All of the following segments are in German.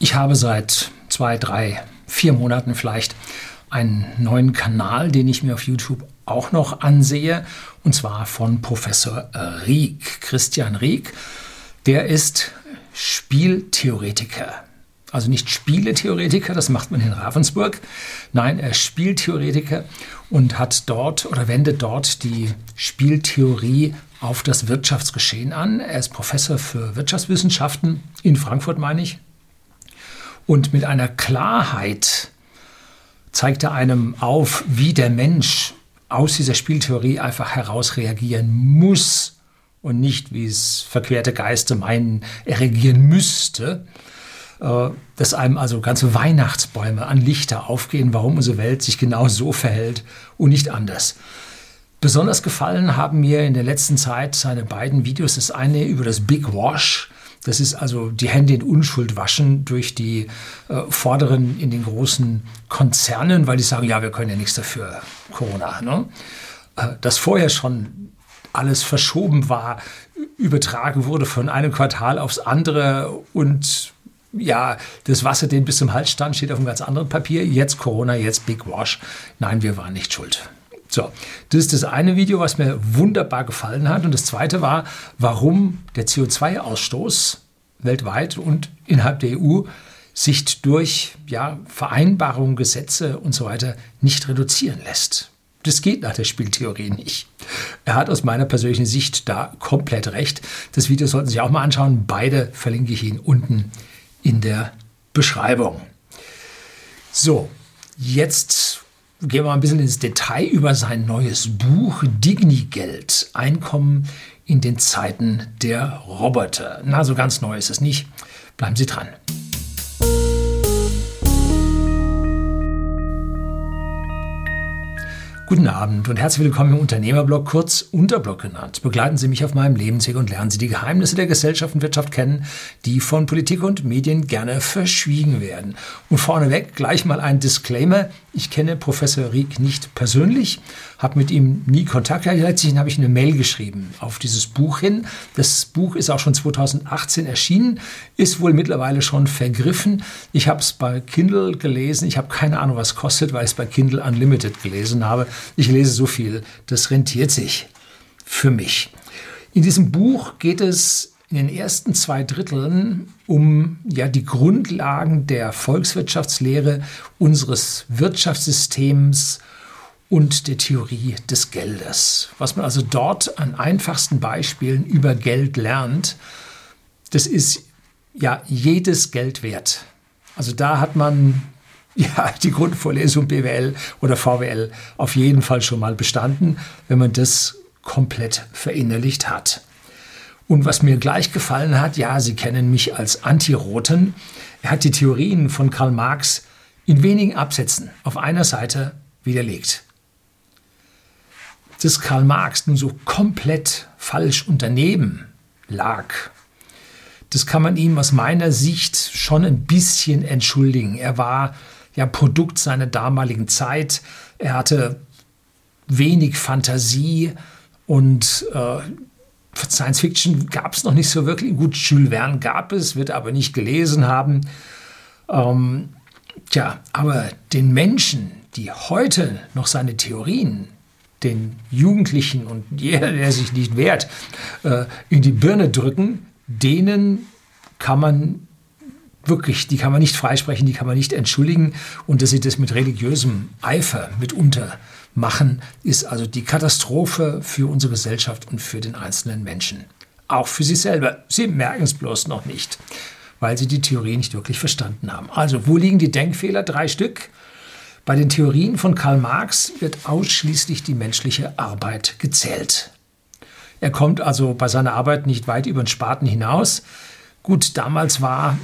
Ich habe seit zwei, drei, vier Monaten vielleicht einen neuen Kanal, den ich mir auf YouTube auch noch ansehe, und zwar von Professor Rieck, Christian Rieck. Der ist Spieltheoretiker. Also nicht Spieletheoretiker, das macht man in Ravensburg. Nein, er ist Spieltheoretiker und hat dort oder wendet dort die Spieltheorie auf das Wirtschaftsgeschehen an. Er ist Professor für Wirtschaftswissenschaften in Frankfurt, meine ich. Und mit einer Klarheit zeigt er einem auf, wie der Mensch aus dieser Spieltheorie einfach heraus reagieren muss und nicht, wie es verquerte Geister meinen, er reagieren müsste. Äh, dass einem also ganze Weihnachtsbäume an Lichter aufgehen, warum unsere Welt sich genau so verhält und nicht anders. Besonders gefallen haben mir in der letzten Zeit seine beiden Videos. Das eine über das Big Wash. Das ist also die Hände in Unschuld waschen durch die äh, Vorderen in den großen Konzernen, weil die sagen, ja, wir können ja nichts dafür, Corona. Ne? Äh, dass vorher schon alles verschoben war, übertragen wurde von einem Quartal aufs andere und ja, das Wasser, den bis zum Hals stand, steht auf einem ganz anderen Papier. Jetzt Corona, jetzt Big Wash. Nein, wir waren nicht schuld. So, das ist das eine Video, was mir wunderbar gefallen hat. Und das zweite war, warum der CO2-Ausstoß weltweit und innerhalb der EU sich durch ja, Vereinbarungen, Gesetze und so weiter nicht reduzieren lässt. Das geht nach der Spieltheorie nicht. Er hat aus meiner persönlichen Sicht da komplett recht. Das Video sollten Sie sich auch mal anschauen. Beide verlinke ich Ihnen unten in der Beschreibung. So, jetzt gehen wir mal ein bisschen ins Detail über sein neues Buch Dignigeld, Einkommen in den Zeiten der Roboter. Na, so ganz neu ist es nicht. Bleiben Sie dran. Guten Abend und herzlich willkommen im Unternehmerblog, kurz Unterblog genannt. Begleiten Sie mich auf meinem Lebensweg und lernen Sie die Geheimnisse der Gesellschaft und Wirtschaft kennen, die von Politik und Medien gerne verschwiegen werden. Und vorneweg gleich mal ein Disclaimer. Ich kenne Professor Rieck nicht persönlich, habe mit ihm nie Kontakt gehabt. Letztlich habe ich eine Mail geschrieben auf dieses Buch hin. Das Buch ist auch schon 2018 erschienen, ist wohl mittlerweile schon vergriffen. Ich habe es bei Kindle gelesen. Ich habe keine Ahnung, was kostet, weil ich es bei Kindle Unlimited gelesen habe. Ich lese so viel, das rentiert sich für mich. In diesem Buch geht es in den ersten zwei Dritteln um ja die Grundlagen der Volkswirtschaftslehre unseres Wirtschaftssystems und der Theorie des Geldes. Was man also dort an einfachsten Beispielen über Geld lernt, das ist ja jedes Geld wert. Also da hat man ja die Grundvorlesung BWL oder VWL auf jeden Fall schon mal bestanden, wenn man das komplett verinnerlicht hat. Und was mir gleich gefallen hat, ja, Sie kennen mich als Anti-Roten. Er hat die Theorien von Karl Marx in wenigen Absätzen auf einer Seite widerlegt. Dass Karl Marx nun so komplett falsch und daneben lag, das kann man ihm aus meiner Sicht schon ein bisschen entschuldigen. Er war ja Produkt seiner damaligen Zeit. Er hatte wenig Fantasie und äh, Science Fiction gab es noch nicht so wirklich. Gut, Jules Verne gab es, wird aber nicht gelesen haben. Ähm, tja, aber den Menschen, die heute noch seine Theorien den Jugendlichen und jeder, der sich nicht wehrt, äh, in die Birne drücken, denen kann man wirklich, die kann man nicht freisprechen, die kann man nicht entschuldigen. Und dass sie das mit religiösem Eifer mitunter machen, ist also die Katastrophe für unsere Gesellschaft und für den einzelnen Menschen. Auch für sie selber. Sie merken es bloß noch nicht, weil sie die Theorie nicht wirklich verstanden haben. Also, wo liegen die Denkfehler? Drei Stück. Bei den Theorien von Karl Marx wird ausschließlich die menschliche Arbeit gezählt. Er kommt also bei seiner Arbeit nicht weit über den Spaten hinaus. Gut, damals war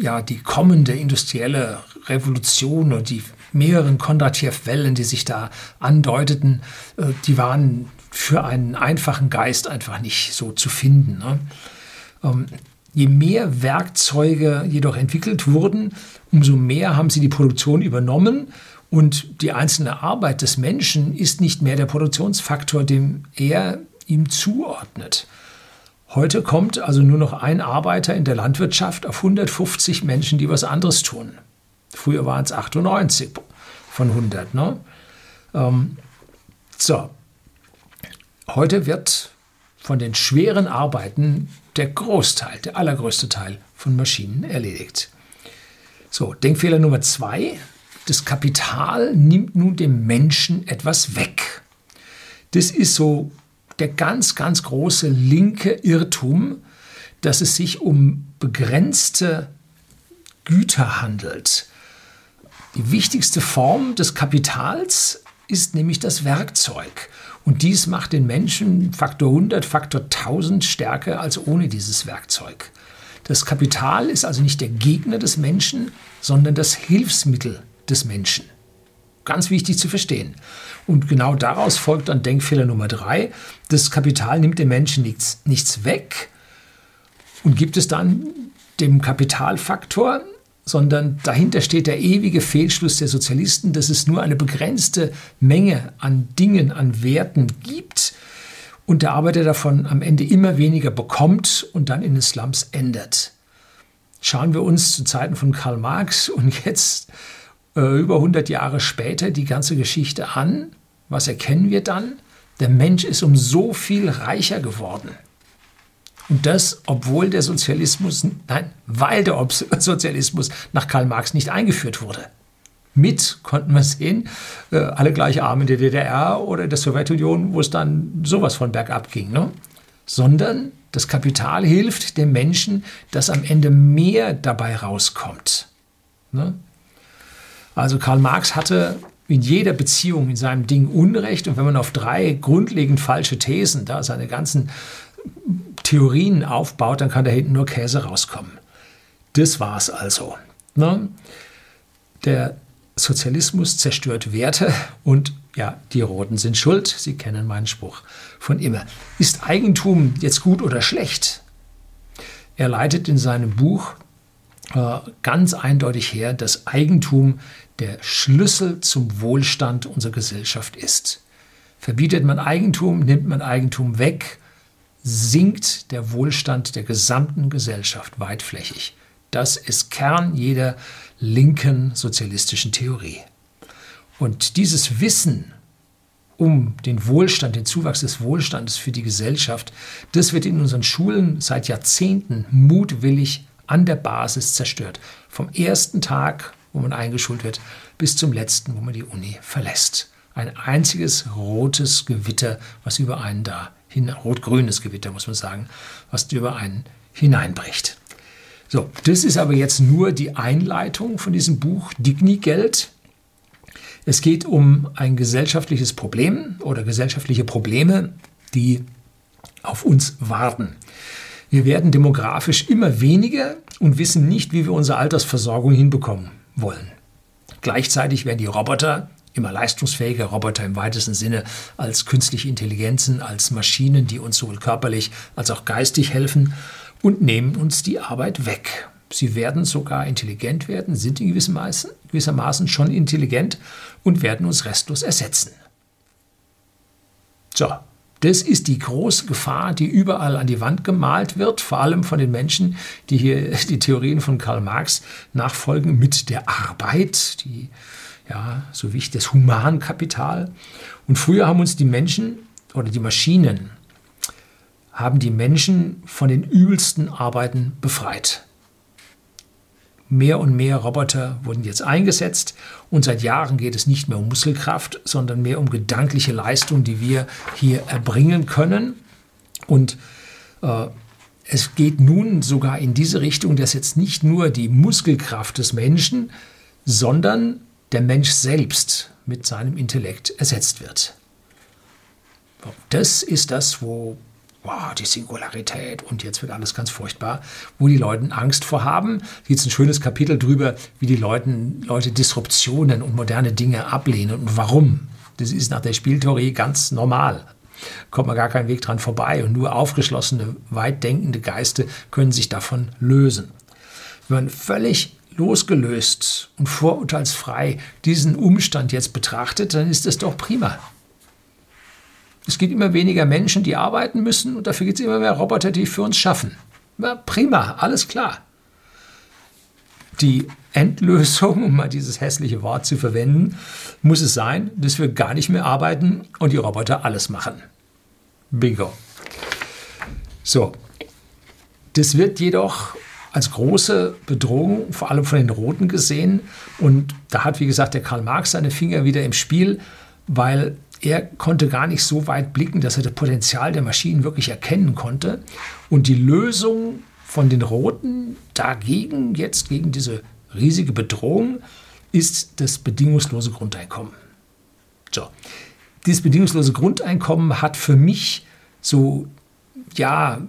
ja die kommende industrielle Revolution und die mehreren Kondratjew-Wellen, die sich da andeuteten, äh, die waren für einen einfachen Geist einfach nicht so zu finden. Ne? Ähm, je mehr Werkzeuge jedoch entwickelt wurden, umso mehr haben sie die Produktion übernommen und die einzelne Arbeit des Menschen ist nicht mehr der Produktionsfaktor, dem er ihm zuordnet. Heute kommt also nur noch ein Arbeiter in der Landwirtschaft auf 150 Menschen, die was anderes tun. Früher waren es 98 von 100. Ne? Ähm, so, heute wird von den schweren Arbeiten der Großteil, der allergrößte Teil von Maschinen erledigt. So, Denkfehler Nummer zwei. Das Kapital nimmt nun dem Menschen etwas weg. Das ist so der ganz, ganz große linke Irrtum, dass es sich um begrenzte Güter handelt. Die wichtigste Form des Kapitals ist nämlich das Werkzeug. Und dies macht den Menschen Faktor 100, Faktor 1000 stärker als ohne dieses Werkzeug. Das Kapital ist also nicht der Gegner des Menschen, sondern das Hilfsmittel des Menschen. Ganz wichtig zu verstehen. Und genau daraus folgt dann Denkfehler Nummer drei. Das Kapital nimmt dem Menschen nichts, nichts weg und gibt es dann dem Kapitalfaktor, sondern dahinter steht der ewige Fehlschluss der Sozialisten, dass es nur eine begrenzte Menge an Dingen, an Werten gibt und der Arbeiter davon am Ende immer weniger bekommt und dann in den Slums endet. Schauen wir uns zu Zeiten von Karl Marx und jetzt äh, über 100 Jahre später die ganze Geschichte an. Was erkennen wir dann? Der Mensch ist um so viel reicher geworden. Und das, obwohl der Sozialismus, nein, weil der Sozialismus nach Karl Marx nicht eingeführt wurde. Mit, konnten wir sehen, äh, alle gleich arm in der DDR oder der Sowjetunion, wo es dann sowas von bergab ging. Ne? Sondern das Kapital hilft dem Menschen, dass am Ende mehr dabei rauskommt. Ne? Also Karl Marx hatte in jeder Beziehung in seinem Ding Unrecht und wenn man auf drei grundlegend falsche Thesen da seine ganzen Theorien aufbaut, dann kann da hinten nur Käse rauskommen. Das war's also. Ne? Der Sozialismus zerstört Werte und ja, die Roten sind schuld. Sie kennen meinen Spruch von immer. Ist Eigentum jetzt gut oder schlecht? Er leitet in seinem Buch ganz eindeutig her, dass Eigentum der Schlüssel zum Wohlstand unserer Gesellschaft ist. Verbietet man Eigentum, nimmt man Eigentum weg, sinkt der Wohlstand der gesamten Gesellschaft weitflächig. Das ist Kern jeder linken sozialistischen Theorie. Und dieses Wissen um den Wohlstand, den Zuwachs des Wohlstandes für die Gesellschaft, das wird in unseren Schulen seit Jahrzehnten mutwillig an der Basis zerstört. Vom ersten Tag, wo man eingeschult wird, bis zum letzten, wo man die Uni verlässt. Ein einziges rotes Gewitter, was über einen da rot-grünes Gewitter, muss man sagen, was über einen hineinbricht. So, das ist aber jetzt nur die Einleitung von diesem Buch Digni-Geld. Es geht um ein gesellschaftliches Problem oder gesellschaftliche Probleme, die auf uns warten. Wir werden demografisch immer weniger und wissen nicht, wie wir unsere Altersversorgung hinbekommen wollen. Gleichzeitig werden die Roboter immer leistungsfähiger Roboter im weitesten Sinne als künstliche Intelligenzen, als Maschinen, die uns sowohl körperlich als auch geistig helfen und nehmen uns die Arbeit weg. Sie werden sogar intelligent werden, sind in gewissermaßen, gewissermaßen schon intelligent und werden uns restlos ersetzen. So, das ist die große Gefahr, die überall an die Wand gemalt wird, vor allem von den Menschen, die hier die Theorien von Karl Marx nachfolgen mit der Arbeit, die ja, so wichtig, das Humankapital. Und früher haben uns die Menschen oder die Maschinen, haben die Menschen von den übelsten Arbeiten befreit. Mehr und mehr Roboter wurden jetzt eingesetzt und seit Jahren geht es nicht mehr um Muskelkraft, sondern mehr um gedankliche Leistung, die wir hier erbringen können. Und äh, es geht nun sogar in diese Richtung, dass jetzt nicht nur die Muskelkraft des Menschen, sondern der Mensch selbst mit seinem Intellekt ersetzt wird. Das ist das, wo wow, die Singularität und jetzt wird alles ganz furchtbar, wo die Leute Angst vor haben. Hier ist ein schönes Kapitel drüber, wie die Leuten, Leute Disruptionen und moderne Dinge ablehnen und warum. Das ist nach der Spieltheorie ganz normal. Kommt man gar keinen Weg dran vorbei und nur aufgeschlossene, weit denkende Geiste können sich davon lösen. Wenn man völlig losgelöst und vorurteilsfrei diesen Umstand jetzt betrachtet, dann ist es doch prima. Es gibt immer weniger Menschen, die arbeiten müssen und dafür gibt es immer mehr Roboter, die für uns schaffen. Ja, prima, alles klar. Die Endlösung, um mal dieses hässliche Wort zu verwenden, muss es sein, dass wir gar nicht mehr arbeiten und die Roboter alles machen. Bingo. So, das wird jedoch als große Bedrohung, vor allem von den Roten gesehen. Und da hat, wie gesagt, der Karl Marx seine Finger wieder im Spiel, weil er konnte gar nicht so weit blicken, dass er das Potenzial der Maschinen wirklich erkennen konnte. Und die Lösung von den Roten dagegen, jetzt gegen diese riesige Bedrohung, ist das bedingungslose Grundeinkommen. So. Dieses bedingungslose Grundeinkommen hat für mich so, ja,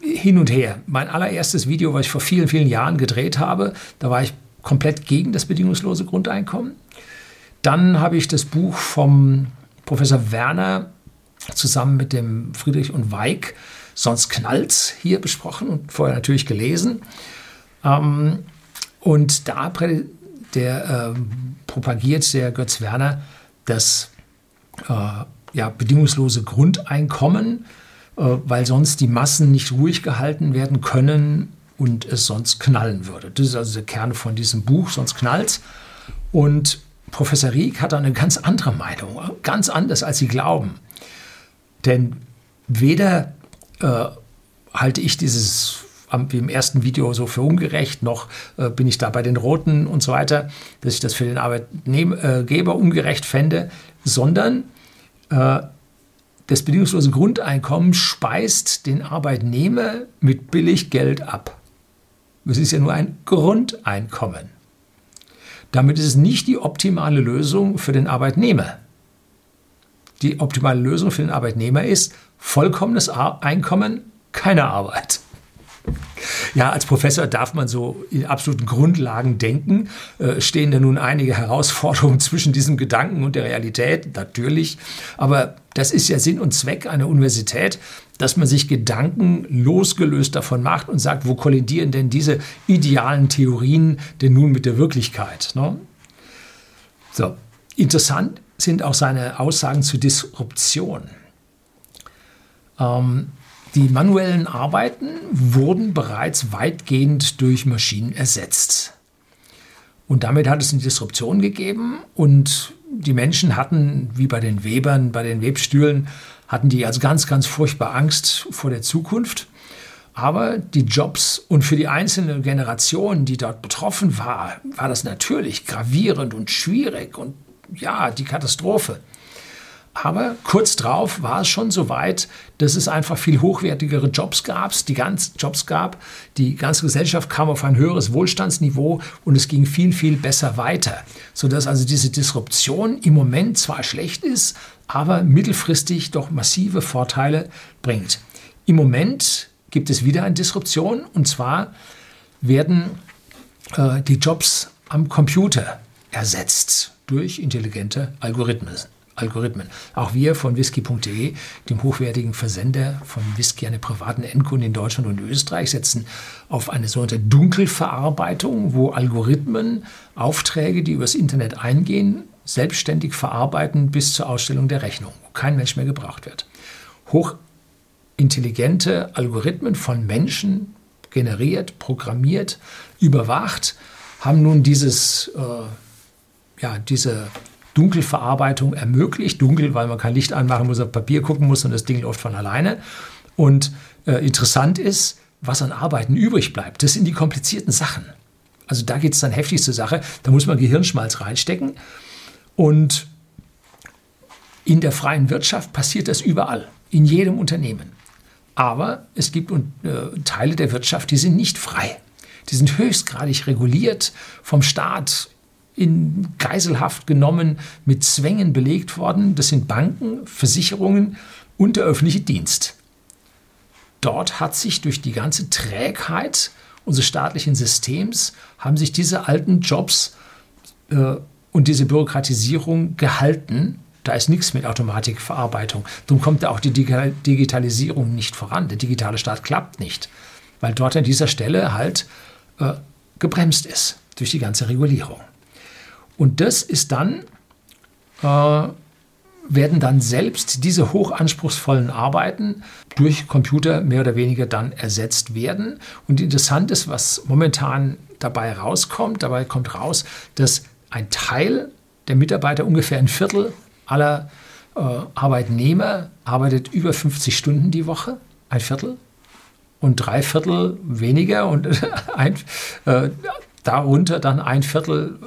hin und her. Mein allererstes Video, was ich vor vielen, vielen Jahren gedreht habe, da war ich komplett gegen das bedingungslose Grundeinkommen. Dann habe ich das Buch vom Professor Werner zusammen mit dem Friedrich und Weig, sonst knallt's, hier besprochen und vorher natürlich gelesen. Ähm, und da der, äh, propagiert der Götz Werner das äh, ja, bedingungslose Grundeinkommen äh, weil sonst die Massen nicht ruhig gehalten werden können und es sonst knallen würde. Das ist also der Kern von diesem Buch, sonst knallt's. Und Professor Rieck hat eine ganz andere Meinung, ganz anders, als Sie glauben. Denn weder äh, halte ich dieses wie im ersten Video so für ungerecht, noch äh, bin ich da bei den Roten und so weiter, dass ich das für den Arbeitgeber ungerecht fände, sondern äh, das bedingungslose Grundeinkommen speist den Arbeitnehmer mit Billiggeld ab. Es ist ja nur ein Grundeinkommen. Damit ist es nicht die optimale Lösung für den Arbeitnehmer. Die optimale Lösung für den Arbeitnehmer ist vollkommenes Einkommen, keine Arbeit. Ja, als Professor darf man so in absoluten Grundlagen denken. Äh, stehen da nun einige Herausforderungen zwischen diesem Gedanken und der Realität? Natürlich. Aber das ist ja Sinn und Zweck einer Universität, dass man sich Gedanken losgelöst davon macht und sagt, wo kollidieren denn diese idealen Theorien denn nun mit der Wirklichkeit? Ne? So, interessant sind auch seine Aussagen zur Disruption. Ähm, die manuellen Arbeiten wurden bereits weitgehend durch Maschinen ersetzt. Und damit hat es eine Disruption gegeben und die Menschen hatten, wie bei den Webern, bei den Webstühlen, hatten die also ganz, ganz furchtbar Angst vor der Zukunft. Aber die Jobs und für die einzelne Generation, die dort betroffen war, war das natürlich gravierend und schwierig und ja, die Katastrophe. Aber kurz drauf war es schon so weit, dass es einfach viel hochwertigere Jobs gab, die ganz Jobs gab. Die ganze Gesellschaft kam auf ein höheres Wohlstandsniveau und es ging viel, viel besser weiter. Sodass also diese Disruption im Moment zwar schlecht ist, aber mittelfristig doch massive Vorteile bringt. Im Moment gibt es wieder eine Disruption und zwar werden äh, die Jobs am Computer ersetzt durch intelligente Algorithmen. Algorithmen. Auch wir von whisky.de, dem hochwertigen Versender von Whisky an privaten Endkunden in Deutschland und Österreich, setzen auf eine sogenannte Dunkelverarbeitung, wo Algorithmen Aufträge, die übers Internet eingehen, selbstständig verarbeiten bis zur Ausstellung der Rechnung, wo kein Mensch mehr gebraucht wird. Hochintelligente Algorithmen von Menschen generiert, programmiert, überwacht, haben nun dieses, äh, ja, diese Dunkelverarbeitung ermöglicht. Dunkel, weil man kein Licht anmachen muss, auf Papier gucken muss und das Ding läuft von alleine. Und äh, interessant ist, was an Arbeiten übrig bleibt. Das sind die komplizierten Sachen. Also da geht es dann heftig zur Sache. Da muss man Gehirnschmalz reinstecken. Und in der freien Wirtschaft passiert das überall, in jedem Unternehmen. Aber es gibt äh, Teile der Wirtschaft, die sind nicht frei. Die sind höchstgradig reguliert vom Staat in Geiselhaft genommen, mit Zwängen belegt worden. Das sind Banken, Versicherungen und der öffentliche Dienst. Dort hat sich durch die ganze Trägheit unseres staatlichen Systems, haben sich diese alten Jobs äh, und diese Bürokratisierung gehalten. Da ist nichts mit Automatikverarbeitung. Darum kommt da auch die Digitalisierung nicht voran. Der digitale Staat klappt nicht, weil dort an dieser Stelle halt äh, gebremst ist durch die ganze Regulierung. Und das ist dann äh, werden dann selbst diese hochanspruchsvollen Arbeiten durch Computer mehr oder weniger dann ersetzt werden. Und interessant ist, was momentan dabei rauskommt, dabei kommt raus, dass ein Teil der Mitarbeiter, ungefähr ein Viertel aller äh, Arbeitnehmer, arbeitet über 50 Stunden die Woche, ein Viertel, und drei Viertel weniger und ein, äh, darunter dann ein Viertel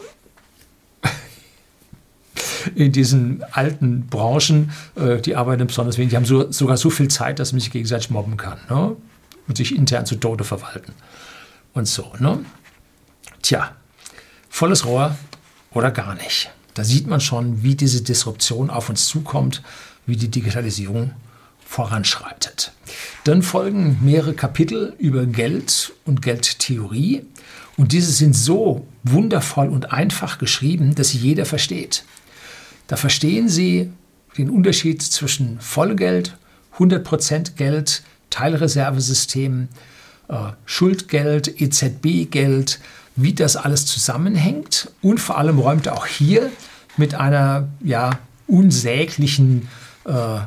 in diesen alten Branchen, äh, die arbeiten besonders wenig, die haben so, sogar so viel Zeit, dass man sich gegenseitig mobben kann ne? und sich intern zu Tode verwalten. Und so. Ne? Tja, volles Rohr oder gar nicht. Da sieht man schon, wie diese Disruption auf uns zukommt, wie die Digitalisierung voranschreitet. Dann folgen mehrere Kapitel über Geld und Geldtheorie. Und diese sind so wundervoll und einfach geschrieben, dass sie jeder versteht. Da verstehen Sie den Unterschied zwischen Vollgeld, 100% Geld, Teilreservesystem, äh, Schuldgeld, EZB-Geld, wie das alles zusammenhängt. Und vor allem räumt auch hier mit einer ja, unsäglichen äh,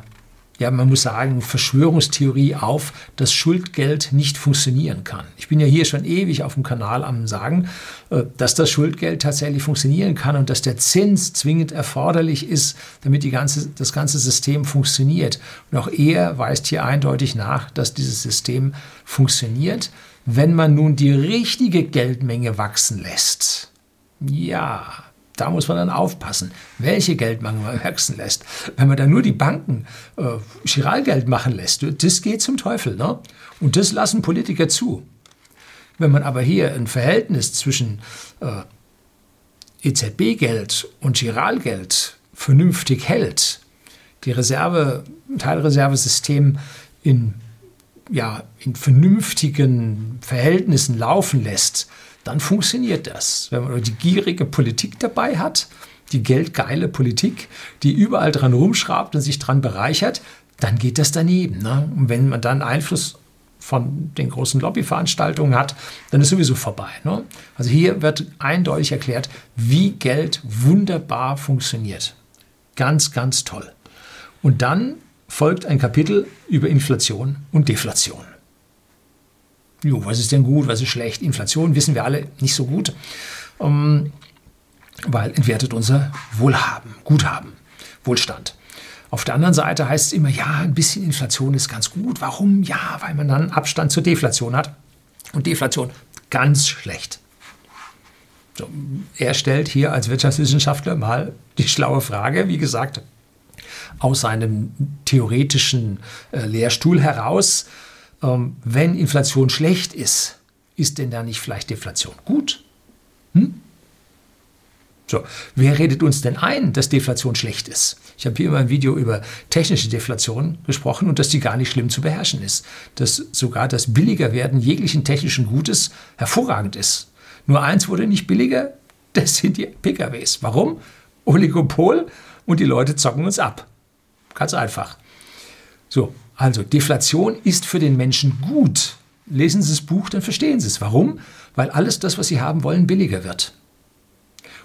ja, man muss sagen, Verschwörungstheorie auf, dass Schuldgeld nicht funktionieren kann. Ich bin ja hier schon ewig auf dem Kanal am Sagen, äh, dass das Schuldgeld tatsächlich funktionieren kann und dass der Zins zwingend erforderlich ist, damit die ganze, das ganze System funktioniert. Und auch er weist hier eindeutig nach, dass dieses System funktioniert, wenn man nun die richtige Geldmenge wachsen lässt. Ja, da muss man dann aufpassen, welche Geldmenge man wachsen lässt. Wenn man dann nur die Banken äh, Chiralgeld machen lässt, das geht zum Teufel. Ne? Und das lassen Politiker zu. Wenn man aber hier ein Verhältnis zwischen äh, EZB-Geld und Giralgeld vernünftig hält, die Reserve, Teilreservesystem in, ja, in vernünftigen Verhältnissen laufen lässt, dann funktioniert das. Wenn man die gierige Politik dabei hat, die geldgeile Politik, die überall dran rumschraubt und sich dran bereichert, dann geht das daneben. Ne? Und wenn man dann Einfluss von den großen Lobbyveranstaltungen hat, dann ist sowieso vorbei. Ne? Also hier wird eindeutig erklärt, wie Geld wunderbar funktioniert. Ganz, ganz toll. Und dann folgt ein Kapitel über Inflation und Deflation. Jo, was ist denn gut, was ist schlecht? Inflation wissen wir alle nicht so gut, ähm, weil entwertet unser Wohlhaben, Guthaben, Wohlstand. Auf der anderen Seite heißt es immer, ja, ein bisschen Inflation ist ganz gut. Warum? Ja, weil man dann Abstand zur Deflation hat. Und Deflation ganz schlecht. So, er stellt hier als Wirtschaftswissenschaftler mal die schlaue Frage, wie gesagt, aus seinem theoretischen äh, Lehrstuhl heraus ähm, wenn Inflation schlecht ist, ist denn da nicht vielleicht Deflation gut? Hm? So, wer redet uns denn ein, dass Deflation schlecht ist? Ich habe hier immer ein Video über technische Deflation gesprochen und dass die gar nicht schlimm zu beherrschen ist. Dass sogar das Billigerwerden jeglichen technischen Gutes hervorragend ist. Nur eins wurde nicht billiger, das sind die PKWs. Warum? Oligopol und die Leute zocken uns ab. Ganz einfach. So, also Deflation ist für den Menschen gut. Lesen Sie das Buch, dann verstehen Sie es. Warum? Weil alles das, was Sie haben wollen, billiger wird.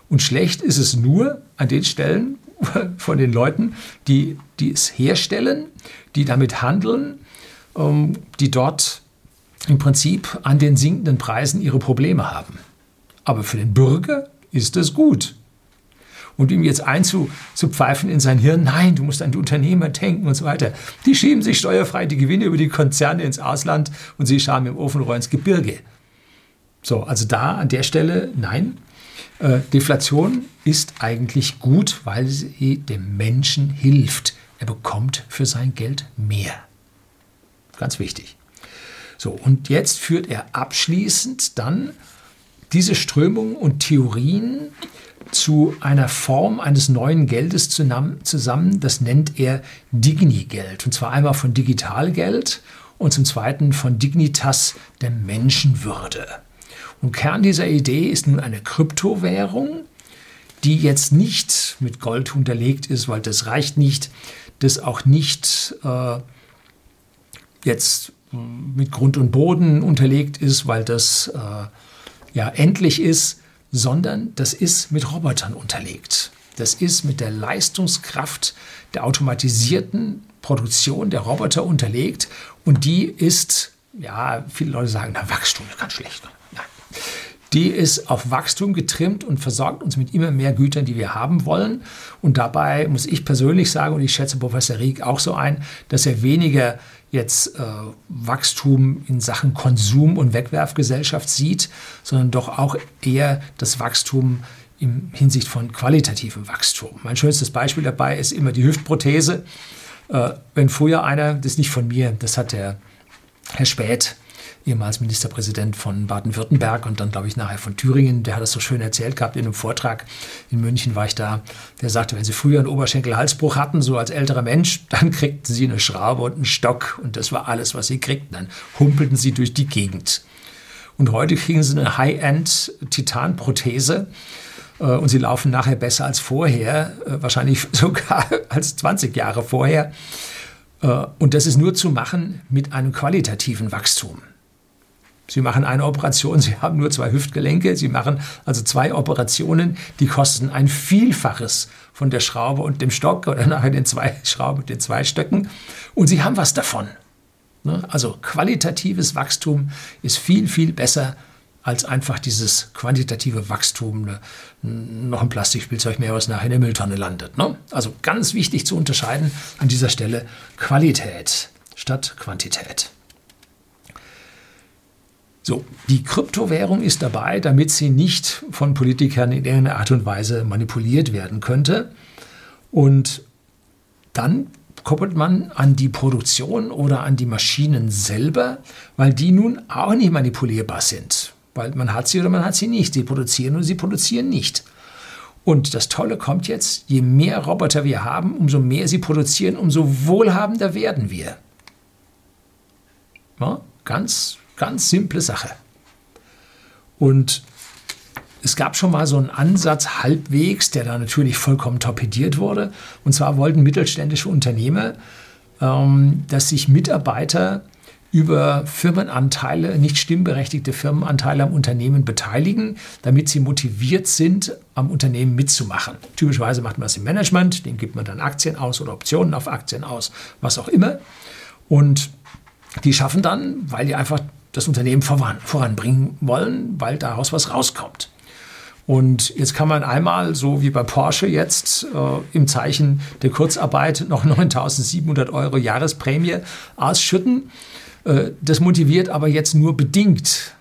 Und schlecht ist es nur an den Stellen von den Leuten, die, die es herstellen, die damit handeln, ähm, die dort im Prinzip an den sinkenden Preisen ihre Probleme haben. Aber für den Bürger ist es gut und ihm jetzt einzupfeifen in sein Hirn, nein, du musst an die Unternehmer denken und so weiter. Die schieben sich steuerfrei die Gewinne über die Konzerne ins Ausland und sie schauen im Ofenrohr ins Gebirge. So, also da an der Stelle, nein. Äh, Deflation ist eigentlich gut, weil sie dem Menschen hilft. Er bekommt für sein Geld mehr. Ganz wichtig. So, und jetzt führt er abschließend dann diese Strömungen und Theorien zu einer Form eines neuen Geldes zusammen. Das nennt er Dignigeld. Und zwar einmal von Digitalgeld und zum Zweiten von Dignitas der Menschenwürde. Und Kern dieser Idee ist nun eine Kryptowährung, die jetzt nicht mit Gold unterlegt ist, weil das reicht nicht, das auch nicht äh, jetzt mit Grund und Boden unterlegt ist, weil das äh, ja endlich ist, sondern das ist mit Robotern unterlegt. Das ist mit der Leistungskraft der automatisierten Produktion der Roboter unterlegt und die ist, ja, viele Leute sagen, na, Wachstum ist ganz schlecht. Nein. Die ist auf Wachstum getrimmt und versorgt uns mit immer mehr Gütern, die wir haben wollen. Und dabei muss ich persönlich sagen, und ich schätze Professor Rieck auch so ein, dass er weniger jetzt äh, Wachstum in Sachen Konsum und Wegwerfgesellschaft sieht, sondern doch auch eher das Wachstum in Hinsicht von qualitativem Wachstum. Mein schönstes Beispiel dabei ist immer die Hüftprothese. Äh, wenn früher einer, das ist nicht von mir, das hat der Herr Späth ehemals Ministerpräsident von Baden-Württemberg und dann, glaube ich, nachher von Thüringen. Der hat das so schön erzählt gehabt in einem Vortrag. In München war ich da. Der sagte, wenn Sie früher einen Oberschenkel-Halsbruch hatten, so als älterer Mensch, dann kriegten Sie eine Schraube und einen Stock und das war alles, was Sie kriegten. Dann humpelten Sie durch die Gegend. Und heute kriegen Sie eine High-End-Titanprothese äh, und Sie laufen nachher besser als vorher, äh, wahrscheinlich sogar als 20 Jahre vorher. Äh, und das ist nur zu machen mit einem qualitativen Wachstum. Sie machen eine Operation, Sie haben nur zwei Hüftgelenke, Sie machen also zwei Operationen, die kosten ein Vielfaches von der Schraube und dem Stock oder nachher den zwei Schrauben und den zwei Stöcken und Sie haben was davon. Ne? Also qualitatives Wachstum ist viel, viel besser als einfach dieses quantitative Wachstum, ne? noch ein Plastikspielzeug mehr, was nachher in der Mülltonne landet. Ne? Also ganz wichtig zu unterscheiden an dieser Stelle Qualität statt Quantität. So, die Kryptowährung ist dabei, damit sie nicht von Politikern in irgendeiner Art und Weise manipuliert werden könnte. Und dann koppelt man an die Produktion oder an die Maschinen selber, weil die nun auch nicht manipulierbar sind. Weil man hat sie oder man hat sie nicht. Sie produzieren oder sie produzieren nicht. Und das Tolle kommt jetzt, je mehr Roboter wir haben, umso mehr sie produzieren, umso wohlhabender werden wir. Ja, ganz Ganz simple Sache. Und es gab schon mal so einen Ansatz halbwegs, der da natürlich vollkommen torpediert wurde. Und zwar wollten mittelständische Unternehmer, ähm, dass sich Mitarbeiter über Firmenanteile, nicht stimmberechtigte Firmenanteile am Unternehmen beteiligen, damit sie motiviert sind, am Unternehmen mitzumachen. Typischerweise macht man das im Management, dem gibt man dann Aktien aus oder Optionen auf Aktien aus, was auch immer. Und die schaffen dann, weil die einfach das Unternehmen voran, voranbringen wollen, weil daraus was rauskommt. Und jetzt kann man einmal, so wie bei Porsche jetzt, äh, im Zeichen der Kurzarbeit noch 9.700 Euro Jahresprämie ausschütten. Äh, das motiviert aber jetzt nur bedingt,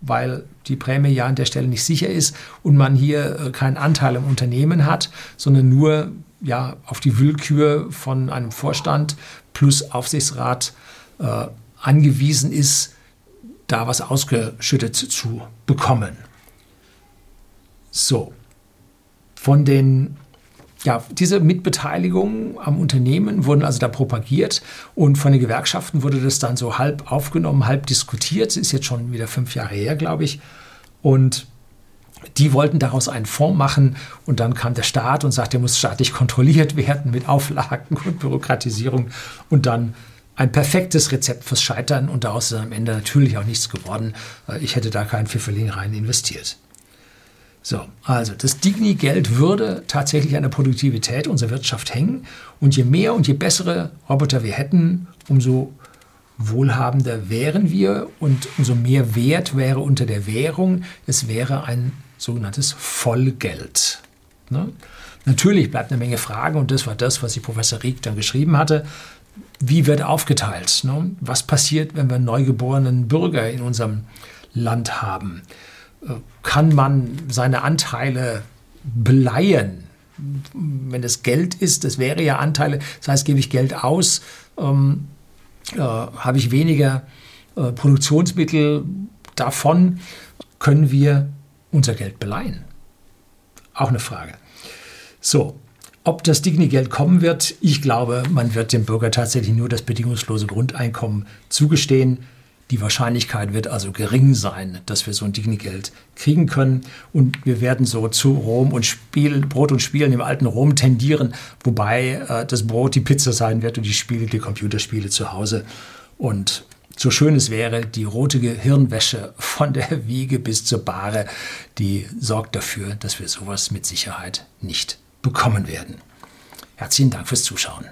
weil die Prämie ja an der Stelle nicht sicher ist und man hier äh, keinen Anteil im Unternehmen hat, sondern nur ja, auf die Willkür von einem Vorstand plus Aufsichtsrat äh, angewiesen ist, da was ausgeschüttet zu bekommen. So, von den ja, diese Mitbeteiligungen am Unternehmen wurden also da propagiert und von den Gewerkschaften wurde das dann so halb aufgenommen, halb diskutiert. Ist jetzt schon wieder fünf Jahre her, glaube ich. Und die wollten daraus einen Fonds machen und dann kam der Staat und sagte, der muss staatlich kontrolliert werden mit Auflagen und Bürokratisierung und dann ein perfektes Rezept fürs Scheitern und daraus ist am Ende natürlich auch nichts geworden. Ich hätte da keinen Pfifferling rein investiert. So, also das Digni-Geld würde tatsächlich an der Produktivität unserer Wirtschaft hängen. Und je mehr und je bessere Roboter wir hätten, umso wohlhabender wären wir und umso mehr Wert wäre unter der Währung. Es wäre ein sogenanntes Vollgeld. Ne? Natürlich bleibt eine Menge Fragen und das war das, was die Professor Rieck dann geschrieben hatte wie wird aufgeteilt? Ne? Was passiert, wenn wir neugeborenen Bürger in unserem Land haben? Äh, kann man seine Anteile beleihen? Wenn es Geld ist, das wäre ja Anteile, das heißt, gebe ich Geld aus, ähm, äh, habe ich weniger äh, Produktionsmittel davon, können wir unser Geld beleihen? Auch eine Frage. So, ob das Digni-Geld kommen wird, ich glaube, man wird dem Bürger tatsächlich nur das bedingungslose Grundeinkommen zugestehen. Die Wahrscheinlichkeit wird also gering sein, dass wir so ein Digni-Geld kriegen können. Und wir werden so zu Rom und Spiel, Brot und Spielen im alten Rom tendieren, wobei äh, das Brot die Pizza sein wird und die Spiele die Computerspiele zu Hause. Und so schön es wäre, die rote Gehirnwäsche von der Wiege bis zur Bahre, die sorgt dafür, dass wir sowas mit Sicherheit nicht bekommen werden. Herzlichen Dank fürs Zuschauen.